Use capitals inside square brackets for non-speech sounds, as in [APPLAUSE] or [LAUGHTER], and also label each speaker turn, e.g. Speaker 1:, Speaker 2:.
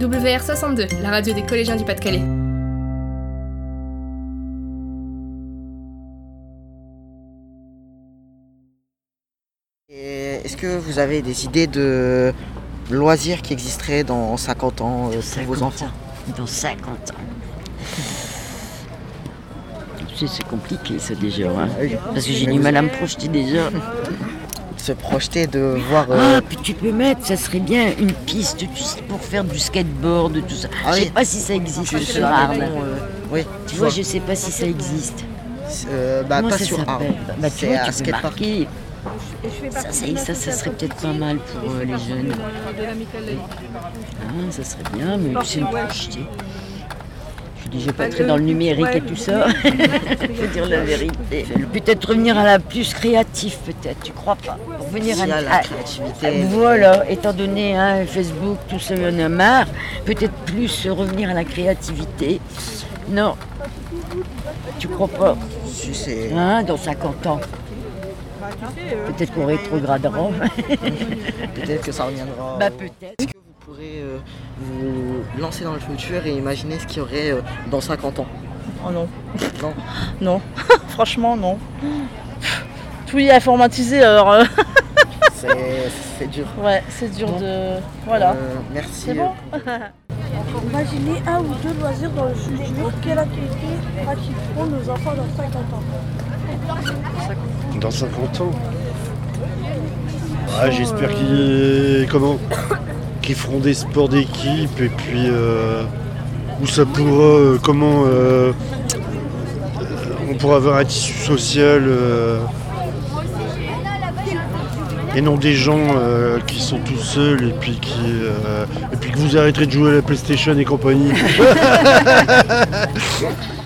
Speaker 1: WR62, la radio des collégiens du Pas-de-Calais.
Speaker 2: Est-ce que vous avez des idées de loisirs qui existeraient dans 50 ans euh, pour vos enfants
Speaker 3: Dans 50 ans. C'est compliqué ça déjà, hein. parce que j'ai du mal à me projeter déjà. [LAUGHS]
Speaker 2: Se projeter de voir.
Speaker 3: Ah,
Speaker 2: euh,
Speaker 3: puis tu peux mettre, ça serait bien, une piste tu sais, pour faire du skateboard, tout ça.
Speaker 2: Ah
Speaker 3: je sais
Speaker 2: oui.
Speaker 3: pas si ça existe sur Arles.
Speaker 2: euh, oui,
Speaker 3: Tu vois, je sais pas si ça existe.
Speaker 2: euh, bah,
Speaker 3: Comment
Speaker 2: pas
Speaker 3: ça
Speaker 2: sur Arles.
Speaker 3: Bah, tu
Speaker 2: C'est
Speaker 3: vois,
Speaker 2: à
Speaker 3: tu peux
Speaker 2: skatepark.
Speaker 3: marquer. Ça, ça, ça, ça serait peut-être pas mal pour euh, les jeunes. Ah, ça serait bien, mais c'est me projeter. Je suis déjà pas très dans le numérique et tout ça. Faut [LAUGHS] dire la vérité. Peut-être revenir à la plus créative, peut-être, tu crois pas Revenir à,
Speaker 2: la
Speaker 3: à-
Speaker 2: créativité.
Speaker 3: Voilà, étant donné hein, Facebook, tout ça, il y en a marre. Peut-être plus revenir à la créativité. Non. Tu crois pas?
Speaker 2: Si, c'est-
Speaker 3: Hein, dans 50 ans. Peut-être qu'on rétrogradera.
Speaker 2: Peut-être que ça reviendra.
Speaker 3: bah peut-être.
Speaker 2: Pourrez euh, vous lancer dans le futur et imaginer ce qu'il y aurait euh, dans 50 ans
Speaker 4: Oh non,
Speaker 2: Non [LAUGHS]
Speaker 4: non, [LAUGHS] franchement non. Tout est informatisé alors euh, [LAUGHS]
Speaker 2: C'est dur.
Speaker 4: ouais, c'est dur de. Voilà.
Speaker 2: Euh, merci.
Speaker 4: C'est bon
Speaker 5: Imaginez un ou deux loisirs dans le futur. Quelle activité pratiqueront nos enfants dans 50 ans?
Speaker 6: Dans 50 ans? Ah, J'espère qu'ils comment? Feront des sports d'équipe et puis euh, où ça pourra euh, comment euh, on pourra avoir un tissu social et non des gens qui sont tout seuls et puis qui et puis que vous arrêterez de jouer à la PlayStation et compagnie. [LAUGHS]